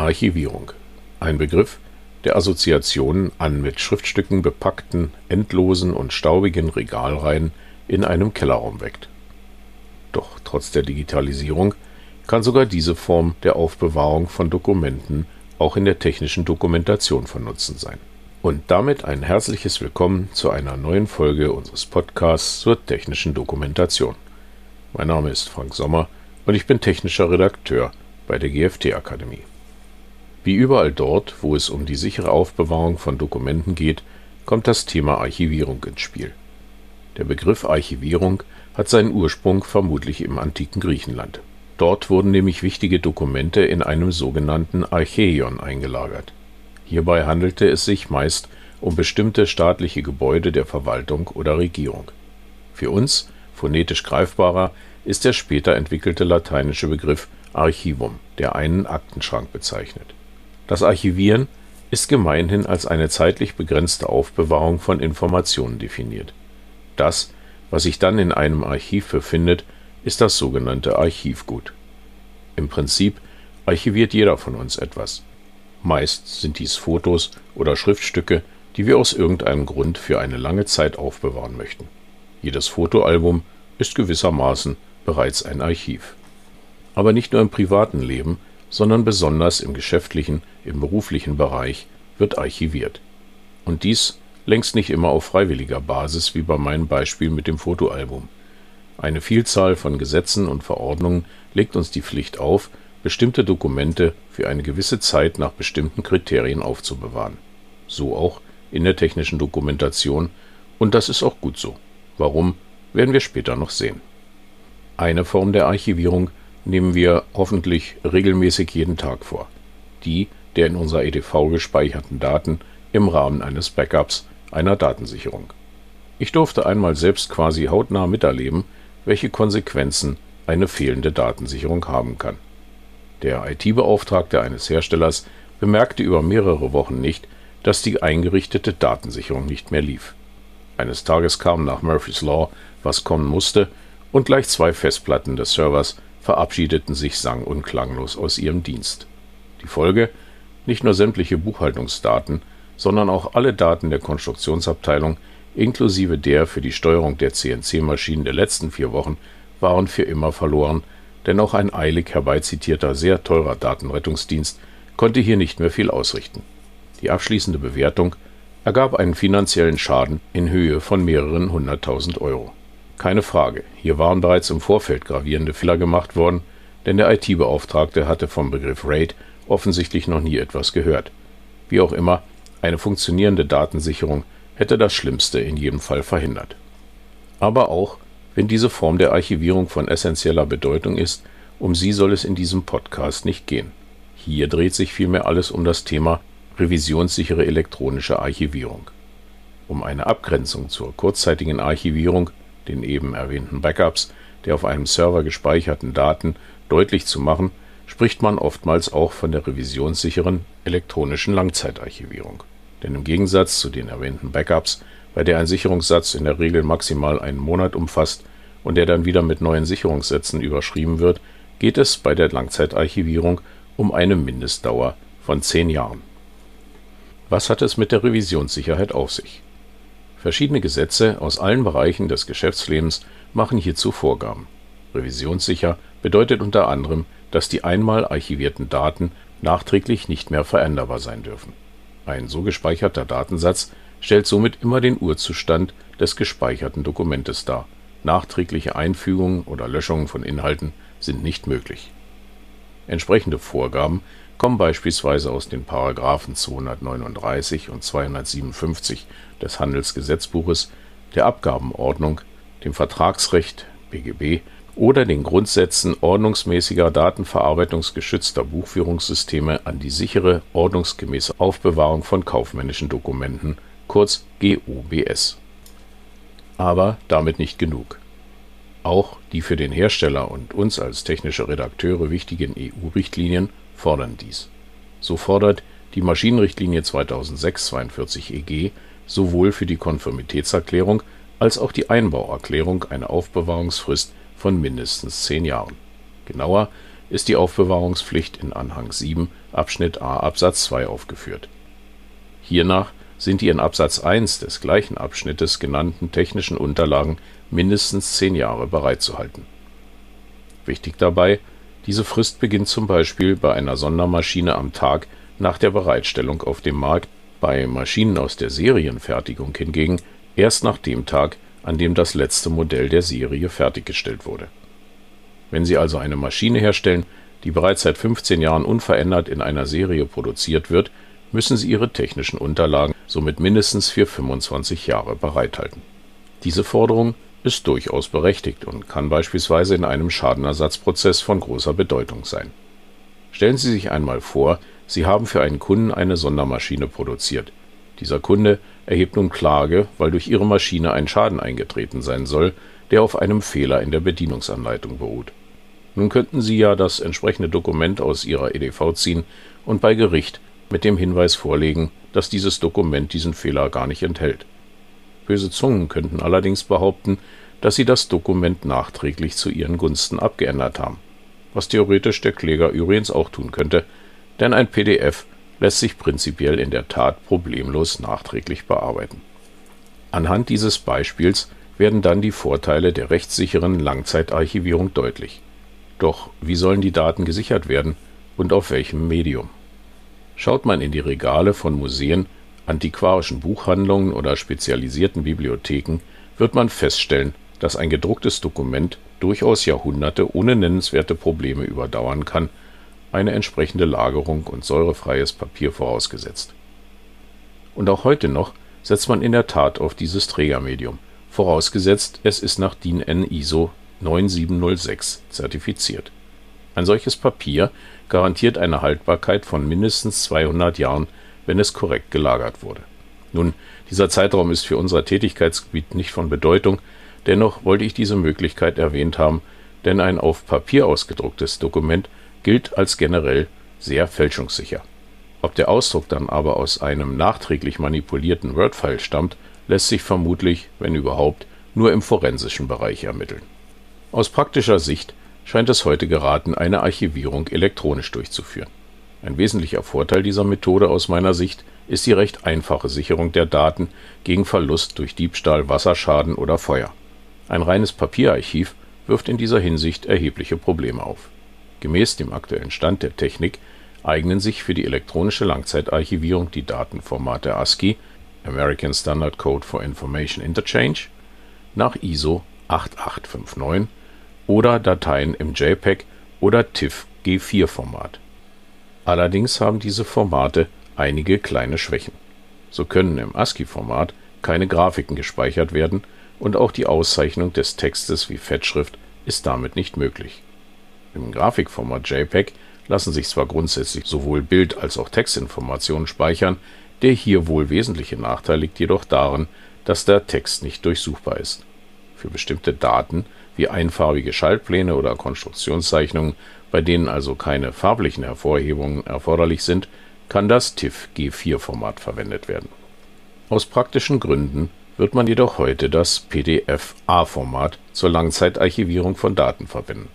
Archivierung. Ein Begriff, der Assoziationen an mit Schriftstücken bepackten, endlosen und staubigen Regalreihen in einem Kellerraum weckt. Doch trotz der Digitalisierung kann sogar diese Form der Aufbewahrung von Dokumenten auch in der technischen Dokumentation von Nutzen sein. Und damit ein herzliches Willkommen zu einer neuen Folge unseres Podcasts zur technischen Dokumentation. Mein Name ist Frank Sommer und ich bin technischer Redakteur bei der GFT Akademie. Wie überall dort, wo es um die sichere Aufbewahrung von Dokumenten geht, kommt das Thema Archivierung ins Spiel. Der Begriff Archivierung hat seinen Ursprung vermutlich im antiken Griechenland. Dort wurden nämlich wichtige Dokumente in einem sogenannten Archeion eingelagert. Hierbei handelte es sich meist um bestimmte staatliche Gebäude der Verwaltung oder Regierung. Für uns, phonetisch greifbarer, ist der später entwickelte lateinische Begriff Archivum, der einen Aktenschrank bezeichnet das Archivieren ist gemeinhin als eine zeitlich begrenzte Aufbewahrung von Informationen definiert. Das, was sich dann in einem Archiv befindet, ist das sogenannte Archivgut. Im Prinzip archiviert jeder von uns etwas. Meist sind dies Fotos oder Schriftstücke, die wir aus irgendeinem Grund für eine lange Zeit aufbewahren möchten. Jedes Fotoalbum ist gewissermaßen bereits ein Archiv. Aber nicht nur im privaten Leben sondern besonders im geschäftlichen, im beruflichen Bereich wird archiviert. Und dies längst nicht immer auf freiwilliger Basis wie bei meinem Beispiel mit dem Fotoalbum. Eine Vielzahl von Gesetzen und Verordnungen legt uns die Pflicht auf, bestimmte Dokumente für eine gewisse Zeit nach bestimmten Kriterien aufzubewahren. So auch in der technischen Dokumentation, und das ist auch gut so. Warum, werden wir später noch sehen. Eine Form der Archivierung nehmen wir hoffentlich regelmäßig jeden Tag vor. Die der in unserer EDV gespeicherten Daten im Rahmen eines Backups, einer Datensicherung. Ich durfte einmal selbst quasi hautnah miterleben, welche Konsequenzen eine fehlende Datensicherung haben kann. Der IT-Beauftragte eines Herstellers bemerkte über mehrere Wochen nicht, dass die eingerichtete Datensicherung nicht mehr lief. Eines Tages kam nach Murphy's Law, was kommen musste, und gleich zwei Festplatten des Servers verabschiedeten sich sang- und klanglos aus ihrem Dienst. Die Folge? Nicht nur sämtliche Buchhaltungsdaten, sondern auch alle Daten der Konstruktionsabteilung inklusive der für die Steuerung der CNC-Maschinen der letzten vier Wochen waren für immer verloren, denn auch ein eilig herbeizitierter, sehr teurer Datenrettungsdienst konnte hier nicht mehr viel ausrichten. Die abschließende Bewertung ergab einen finanziellen Schaden in Höhe von mehreren hunderttausend Euro. Keine Frage, hier waren bereits im Vorfeld gravierende Fehler gemacht worden, denn der IT-Beauftragte hatte vom Begriff RAID offensichtlich noch nie etwas gehört. Wie auch immer, eine funktionierende Datensicherung hätte das Schlimmste in jedem Fall verhindert. Aber auch, wenn diese Form der Archivierung von essentieller Bedeutung ist, um sie soll es in diesem Podcast nicht gehen. Hier dreht sich vielmehr alles um das Thema revisionssichere elektronische Archivierung. Um eine Abgrenzung zur kurzzeitigen Archivierung den eben erwähnten Backups der auf einem Server gespeicherten Daten deutlich zu machen, spricht man oftmals auch von der revisionssicheren elektronischen Langzeitarchivierung. Denn im Gegensatz zu den erwähnten Backups, bei der ein Sicherungssatz in der Regel maximal einen Monat umfasst und der dann wieder mit neuen Sicherungssätzen überschrieben wird, geht es bei der Langzeitarchivierung um eine Mindestdauer von zehn Jahren. Was hat es mit der Revisionssicherheit auf sich? Verschiedene Gesetze aus allen Bereichen des Geschäftslebens machen hierzu Vorgaben. Revisionssicher bedeutet unter anderem, dass die einmal archivierten Daten nachträglich nicht mehr veränderbar sein dürfen. Ein so gespeicherter Datensatz stellt somit immer den Urzustand des gespeicherten Dokumentes dar. Nachträgliche Einfügungen oder Löschungen von Inhalten sind nicht möglich. Entsprechende Vorgaben kommen beispielsweise aus den Paragraphen 239 und 257 des Handelsgesetzbuches, der Abgabenordnung, dem Vertragsrecht BGB oder den Grundsätzen ordnungsmäßiger datenverarbeitungsgeschützter Buchführungssysteme an die sichere, ordnungsgemäße Aufbewahrung von kaufmännischen Dokumenten, kurz GOBS. Aber damit nicht genug. Auch die für den Hersteller und uns als technische Redakteure wichtigen EU-Richtlinien fordern dies. So fordert die Maschinenrichtlinie 2006/42/EG sowohl für die Konformitätserklärung als auch die Einbauerklärung eine Aufbewahrungsfrist von mindestens zehn Jahren. Genauer ist die Aufbewahrungspflicht in Anhang 7 Abschnitt a Absatz 2 aufgeführt. Hiernach sind die in Absatz 1 des gleichen Abschnittes genannten technischen Unterlagen mindestens zehn Jahre bereitzuhalten. Wichtig dabei, diese Frist beginnt zum Beispiel bei einer Sondermaschine am Tag nach der Bereitstellung auf dem Markt, bei Maschinen aus der Serienfertigung hingegen erst nach dem Tag, an dem das letzte Modell der Serie fertiggestellt wurde. Wenn Sie also eine Maschine herstellen, die bereits seit 15 Jahren unverändert in einer Serie produziert wird, müssen Sie Ihre technischen Unterlagen somit mindestens für 25 Jahre bereithalten. Diese Forderung ist durchaus berechtigt und kann beispielsweise in einem Schadenersatzprozess von großer Bedeutung sein. Stellen Sie sich einmal vor, Sie haben für einen Kunden eine Sondermaschine produziert. Dieser Kunde erhebt nun Klage, weil durch Ihre Maschine ein Schaden eingetreten sein soll, der auf einem Fehler in der Bedienungsanleitung beruht. Nun könnten Sie ja das entsprechende Dokument aus Ihrer EDV ziehen und bei Gericht mit dem Hinweis vorlegen, dass dieses Dokument diesen Fehler gar nicht enthält. Böse Zungen könnten allerdings behaupten, dass Sie das Dokument nachträglich zu Ihren Gunsten abgeändert haben, was theoretisch der Kläger übrigens auch tun könnte, denn ein PDF lässt sich prinzipiell in der Tat problemlos nachträglich bearbeiten. Anhand dieses Beispiels werden dann die Vorteile der rechtssicheren Langzeitarchivierung deutlich. Doch wie sollen die Daten gesichert werden und auf welchem Medium? Schaut man in die Regale von Museen, antiquarischen Buchhandlungen oder spezialisierten Bibliotheken, wird man feststellen, dass ein gedrucktes Dokument durchaus Jahrhunderte ohne nennenswerte Probleme überdauern kann eine entsprechende Lagerung und säurefreies Papier vorausgesetzt. Und auch heute noch setzt man in der Tat auf dieses Trägermedium, vorausgesetzt es ist nach DIN N ISO 9706 zertifiziert. Ein solches Papier garantiert eine Haltbarkeit von mindestens 200 Jahren, wenn es korrekt gelagert wurde. Nun, dieser Zeitraum ist für unser Tätigkeitsgebiet nicht von Bedeutung, dennoch wollte ich diese Möglichkeit erwähnt haben, denn ein auf Papier ausgedrucktes Dokument gilt als generell sehr fälschungssicher. Ob der Ausdruck dann aber aus einem nachträglich manipulierten Word-File stammt, lässt sich vermutlich, wenn überhaupt, nur im forensischen Bereich ermitteln. Aus praktischer Sicht scheint es heute geraten, eine Archivierung elektronisch durchzuführen. Ein wesentlicher Vorteil dieser Methode aus meiner Sicht ist die recht einfache Sicherung der Daten gegen Verlust durch Diebstahl, Wasserschaden oder Feuer. Ein reines Papierarchiv wirft in dieser Hinsicht erhebliche Probleme auf Gemäß dem aktuellen Stand der Technik eignen sich für die elektronische Langzeitarchivierung die Datenformate ASCII (American Standard Code for Information Interchange) nach ISO 8859 oder Dateien im JPEG oder TIFF-G4-Format. Allerdings haben diese Formate einige kleine Schwächen. So können im ASCII-Format keine Grafiken gespeichert werden und auch die Auszeichnung des Textes wie Fettschrift ist damit nicht möglich im Grafikformat JPEG lassen sich zwar grundsätzlich sowohl Bild als auch Textinformationen speichern, der hier wohl wesentliche Nachteil liegt jedoch darin, dass der Text nicht durchsuchbar ist. Für bestimmte Daten wie einfarbige Schaltpläne oder Konstruktionszeichnungen, bei denen also keine farblichen Hervorhebungen erforderlich sind, kann das TIFF-G4-Format verwendet werden. Aus praktischen Gründen wird man jedoch heute das PDF-A-Format zur Langzeitarchivierung von Daten verwenden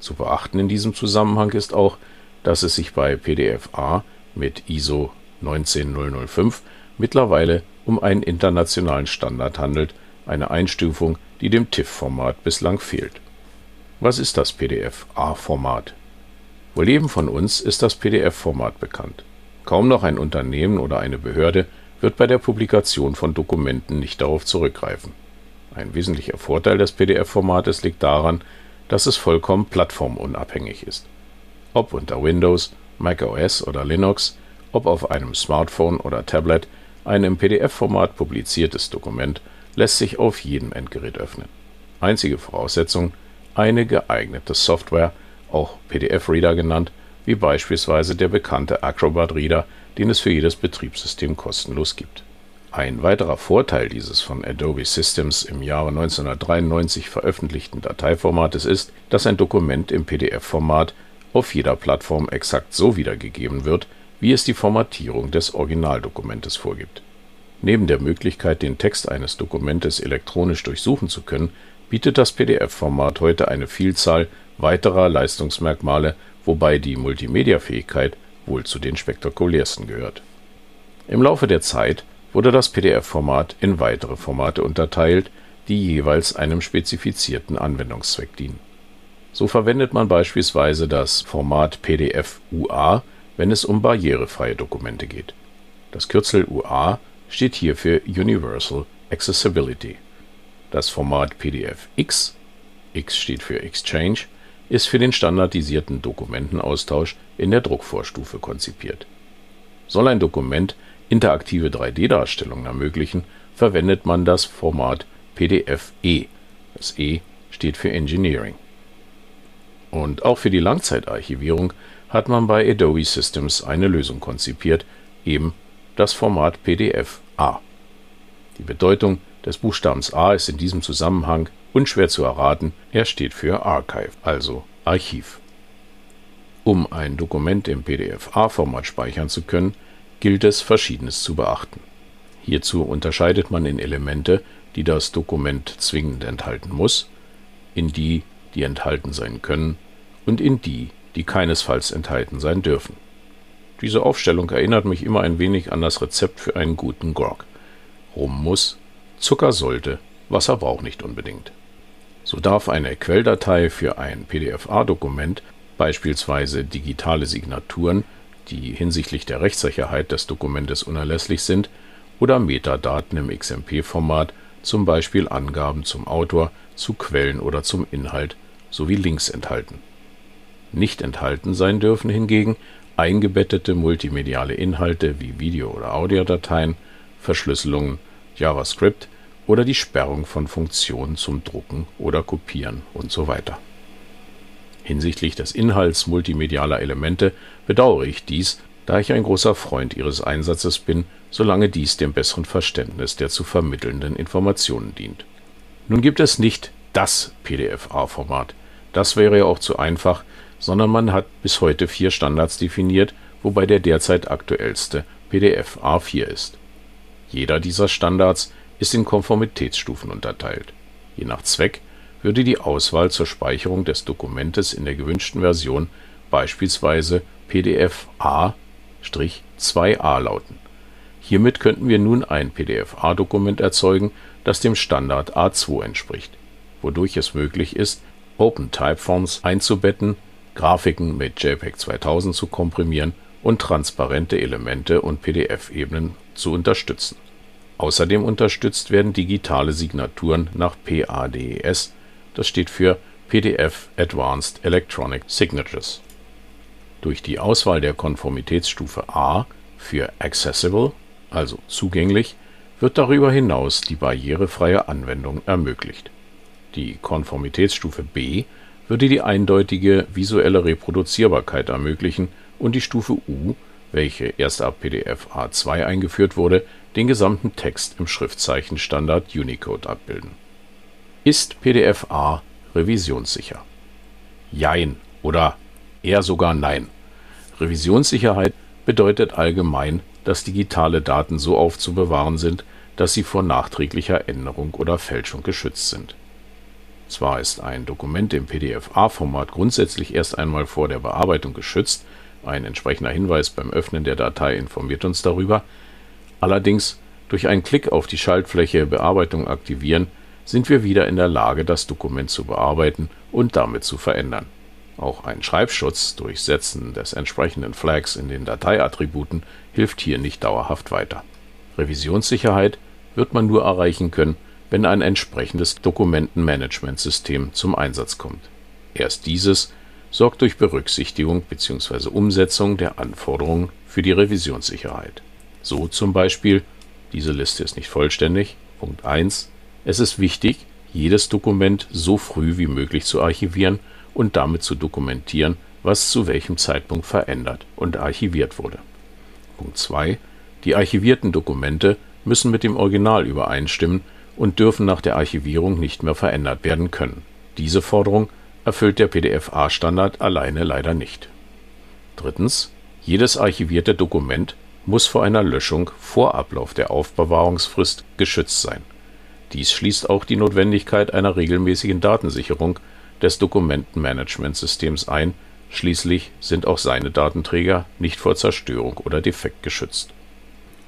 zu beachten in diesem Zusammenhang ist auch, dass es sich bei PDF-A mit ISO 19005 mittlerweile um einen internationalen Standard handelt, eine Einstufung, die dem TIFF-Format bislang fehlt. Was ist das PDF-A-Format? Wohl jedem von uns ist das PDF-Format bekannt. Kaum noch ein Unternehmen oder eine Behörde wird bei der Publikation von Dokumenten nicht darauf zurückgreifen. Ein wesentlicher Vorteil des PDF-Formates liegt daran, dass es vollkommen plattformunabhängig ist. Ob unter Windows, macOS oder Linux, ob auf einem Smartphone oder Tablet, ein im PDF-Format publiziertes Dokument lässt sich auf jedem Endgerät öffnen. Einzige Voraussetzung eine geeignete Software, auch PDF-Reader genannt, wie beispielsweise der bekannte Acrobat Reader, den es für jedes Betriebssystem kostenlos gibt ein weiterer Vorteil dieses von Adobe Systems im Jahre 1993 veröffentlichten Dateiformates ist, dass ein Dokument im PDF-Format auf jeder Plattform exakt so wiedergegeben wird, wie es die Formatierung des Originaldokumentes vorgibt. Neben der Möglichkeit, den Text eines Dokumentes elektronisch durchsuchen zu können, bietet das PDF-Format heute eine Vielzahl weiterer Leistungsmerkmale wobei die Multimedia-Fähigkeit wohl zu den spektakulärsten gehört. Im Laufe der Zeit wurde das PDF-Format in weitere Formate unterteilt, die jeweils einem spezifizierten Anwendungszweck dienen. So verwendet man beispielsweise das Format PDF-UA, wenn es um barrierefreie Dokumente geht. Das Kürzel UA steht hier für Universal Accessibility. Das Format PDF-X (X steht für Exchange) ist für den standardisierten Dokumentenaustausch in der Druckvorstufe konzipiert. Soll ein Dokument interaktive 3D-Darstellungen ermöglichen, verwendet man das Format PDF-E (das E steht für Engineering). Und auch für die Langzeitarchivierung hat man bei Adobe Systems eine Lösung konzipiert, eben das Format PDF-A. Die Bedeutung des Buchstabens A ist in diesem Zusammenhang unschwer zu erraten, er steht für Archive, also Archiv. Um ein Dokument im PDF-A-Format speichern zu können, gilt es, Verschiedenes zu beachten. Hierzu unterscheidet man in Elemente, die das Dokument zwingend enthalten muss, in die, die enthalten sein können, und in die, die keinesfalls enthalten sein dürfen. Diese Aufstellung erinnert mich immer ein wenig an das Rezept für einen guten Grog. Rum muss, Zucker sollte, Wasser braucht nicht unbedingt. So darf eine Quelldatei für ein PDF-A-Dokument, beispielsweise digitale Signaturen, die hinsichtlich der Rechtssicherheit des Dokumentes unerlässlich sind, oder Metadaten im XMP-Format, zum Beispiel Angaben zum Autor, zu Quellen oder zum Inhalt, sowie Links enthalten. Nicht enthalten sein dürfen hingegen eingebettete multimediale Inhalte wie Video oder Audiodateien, Verschlüsselungen, JavaScript oder die Sperrung von Funktionen zum Drucken oder Kopieren usw. Hinsichtlich des Inhalts multimedialer Elemente bedauere ich dies, da ich ein großer Freund ihres Einsatzes bin, solange dies dem besseren Verständnis der zu vermittelnden Informationen dient. Nun gibt es nicht das PDF-A-Format. Das wäre ja auch zu einfach, sondern man hat bis heute vier Standards definiert, wobei der derzeit aktuellste PDF A4 ist. Jeder dieser Standards ist in Konformitätsstufen unterteilt. Je nach Zweck würde die Auswahl zur Speicherung des Dokumentes in der gewünschten Version beispielsweise PDF A-2a lauten. Hiermit könnten wir nun ein PDF-A-Dokument erzeugen, das dem Standard A2 entspricht, wodurch es möglich ist, OpenTypeForms einzubetten, Grafiken mit JPEG 2000 zu komprimieren und transparente Elemente und PDF-Ebenen zu unterstützen. Außerdem unterstützt werden digitale Signaturen nach PADES, das steht für PDF Advanced Electronic Signatures. Durch die Auswahl der Konformitätsstufe A für Accessible, also zugänglich, wird darüber hinaus die barrierefreie Anwendung ermöglicht. Die Konformitätsstufe B würde die eindeutige visuelle Reproduzierbarkeit ermöglichen und die Stufe U, welche erst ab PDF A2 eingeführt wurde, den gesamten Text im Schriftzeichenstandard Unicode abbilden. Ist PDF A revisionssicher? Jein oder eher sogar nein. Revisionssicherheit bedeutet allgemein, dass digitale Daten so aufzubewahren sind, dass sie vor nachträglicher Änderung oder Fälschung geschützt sind zwar ist ein Dokument im PDF-A-Format grundsätzlich erst einmal vor der Bearbeitung geschützt, ein entsprechender Hinweis beim Öffnen der Datei informiert uns darüber, allerdings durch einen Klick auf die Schaltfläche Bearbeitung aktivieren sind wir wieder in der Lage, das Dokument zu bearbeiten und damit zu verändern. Auch ein Schreibschutz durch Setzen des entsprechenden Flags in den Dateiattributen hilft hier nicht dauerhaft weiter. Revisionssicherheit wird man nur erreichen können, wenn ein entsprechendes Dokumentenmanagementsystem zum Einsatz kommt. Erst dieses sorgt durch Berücksichtigung bzw. Umsetzung der Anforderungen für die Revisionssicherheit. So zum Beispiel, diese Liste ist nicht vollständig, Punkt 1, es ist wichtig, jedes Dokument so früh wie möglich zu archivieren und damit zu dokumentieren, was zu welchem Zeitpunkt verändert und archiviert wurde. Punkt 2. Die archivierten Dokumente müssen mit dem Original übereinstimmen und dürfen nach der Archivierung nicht mehr verändert werden können. Diese Forderung erfüllt der PDF-A-Standard alleine leider nicht. Drittens. Jedes archivierte Dokument muss vor einer Löschung vor Ablauf der Aufbewahrungsfrist geschützt sein. Dies schließt auch die Notwendigkeit einer regelmäßigen Datensicherung des Dokumentenmanagementsystems ein, Schließlich sind auch seine Datenträger nicht vor Zerstörung oder Defekt geschützt.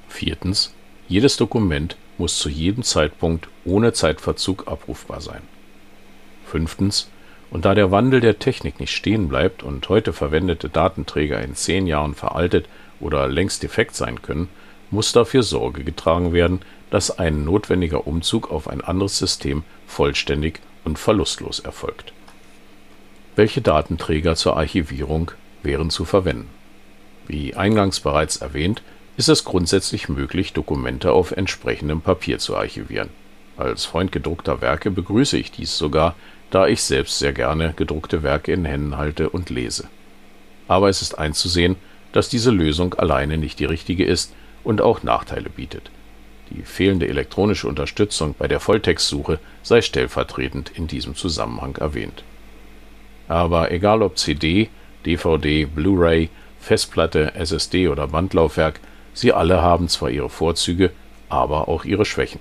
Viertens. Jedes Dokument muss zu jedem Zeitpunkt ohne Zeitverzug abrufbar sein. Fünftens. Und da der Wandel der Technik nicht stehen bleibt und heute verwendete Datenträger in zehn Jahren veraltet oder längst defekt sein können, muss dafür Sorge getragen werden, dass ein notwendiger Umzug auf ein anderes System vollständig und verlustlos erfolgt. Welche Datenträger zur Archivierung wären zu verwenden? Wie eingangs bereits erwähnt, ist es grundsätzlich möglich, Dokumente auf entsprechendem Papier zu archivieren. Als Freund gedruckter Werke begrüße ich dies sogar, da ich selbst sehr gerne gedruckte Werke in Händen halte und lese. Aber es ist einzusehen, dass diese Lösung alleine nicht die richtige ist und auch Nachteile bietet. Die fehlende elektronische Unterstützung bei der Volltextsuche sei stellvertretend in diesem Zusammenhang erwähnt. Aber egal ob CD, DVD, Blu-ray, Festplatte, SSD oder Bandlaufwerk, sie alle haben zwar ihre Vorzüge, aber auch ihre Schwächen.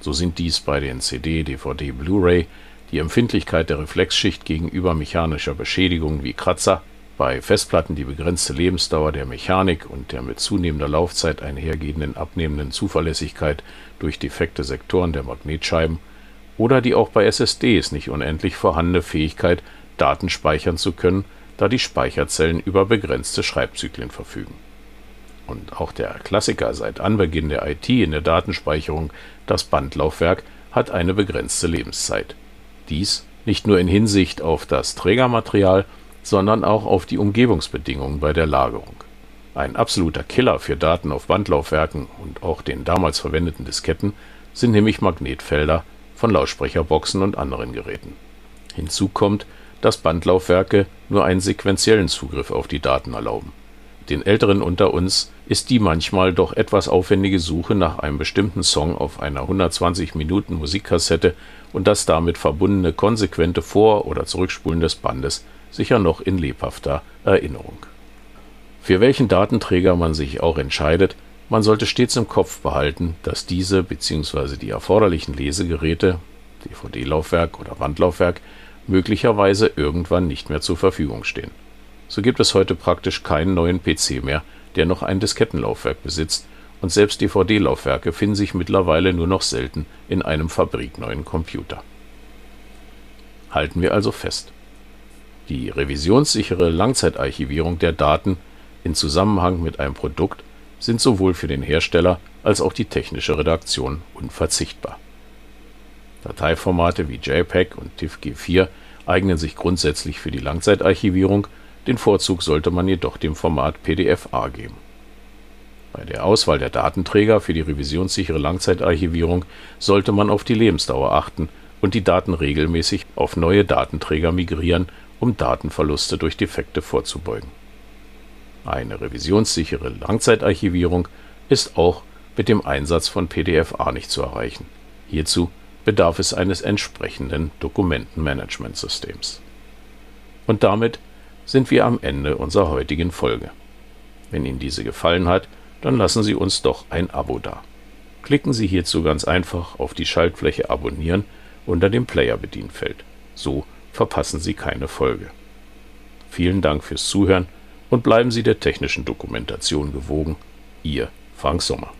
So sind dies bei den CD, DVD, Blu-ray die Empfindlichkeit der Reflexschicht gegenüber mechanischer Beschädigungen wie Kratzer, bei Festplatten die begrenzte Lebensdauer der Mechanik und der mit zunehmender Laufzeit einhergehenden abnehmenden Zuverlässigkeit durch defekte Sektoren der Magnetscheiben oder die auch bei SSDs nicht unendlich vorhandene Fähigkeit, Daten speichern zu können, da die Speicherzellen über begrenzte Schreibzyklen verfügen. Und auch der Klassiker seit Anbeginn der IT in der Datenspeicherung, das Bandlaufwerk, hat eine begrenzte Lebenszeit. Dies nicht nur in Hinsicht auf das Trägermaterial, sondern auch auf die Umgebungsbedingungen bei der Lagerung. Ein absoluter Killer für Daten auf Bandlaufwerken und auch den damals verwendeten Disketten sind nämlich Magnetfelder von Lautsprecherboxen und anderen Geräten. Hinzu kommt, dass Bandlaufwerke nur einen sequentiellen Zugriff auf die Daten erlauben. Den Älteren unter uns ist die manchmal doch etwas aufwendige Suche nach einem bestimmten Song auf einer 120 Minuten Musikkassette und das damit verbundene konsequente Vor- oder Zurückspulen des Bandes sicher noch in lebhafter Erinnerung. Für welchen Datenträger man sich auch entscheidet, man sollte stets im Kopf behalten, dass diese bzw. die erforderlichen Lesegeräte (DVD-Laufwerk oder Bandlaufwerk) möglicherweise irgendwann nicht mehr zur Verfügung stehen. So gibt es heute praktisch keinen neuen PC mehr, der noch ein Diskettenlaufwerk besitzt, und selbst DVD-Laufwerke finden sich mittlerweile nur noch selten in einem fabrikneuen Computer. Halten wir also fest: Die revisionssichere Langzeitarchivierung der Daten in Zusammenhang mit einem Produkt sind sowohl für den Hersteller als auch die technische Redaktion unverzichtbar. Dateiformate wie JPEG und TIFF-G4 eignen sich grundsätzlich für die Langzeitarchivierung, den Vorzug sollte man jedoch dem Format PDF-A geben. Bei der Auswahl der Datenträger für die revisionssichere Langzeitarchivierung sollte man auf die Lebensdauer achten und die Daten regelmäßig auf neue Datenträger migrieren, um Datenverluste durch Defekte vorzubeugen. Eine revisionssichere Langzeitarchivierung ist auch mit dem Einsatz von PDF-A nicht zu erreichen. Hierzu bedarf es eines entsprechenden Dokumentenmanagementsystems. Und damit sind wir am Ende unserer heutigen Folge. Wenn Ihnen diese gefallen hat, dann lassen Sie uns doch ein Abo da. Klicken Sie hierzu ganz einfach auf die Schaltfläche Abonnieren unter dem Player-Bedienfeld. So verpassen Sie keine Folge. Vielen Dank fürs Zuhören und bleiben Sie der technischen Dokumentation gewogen. Ihr Frank Sommer.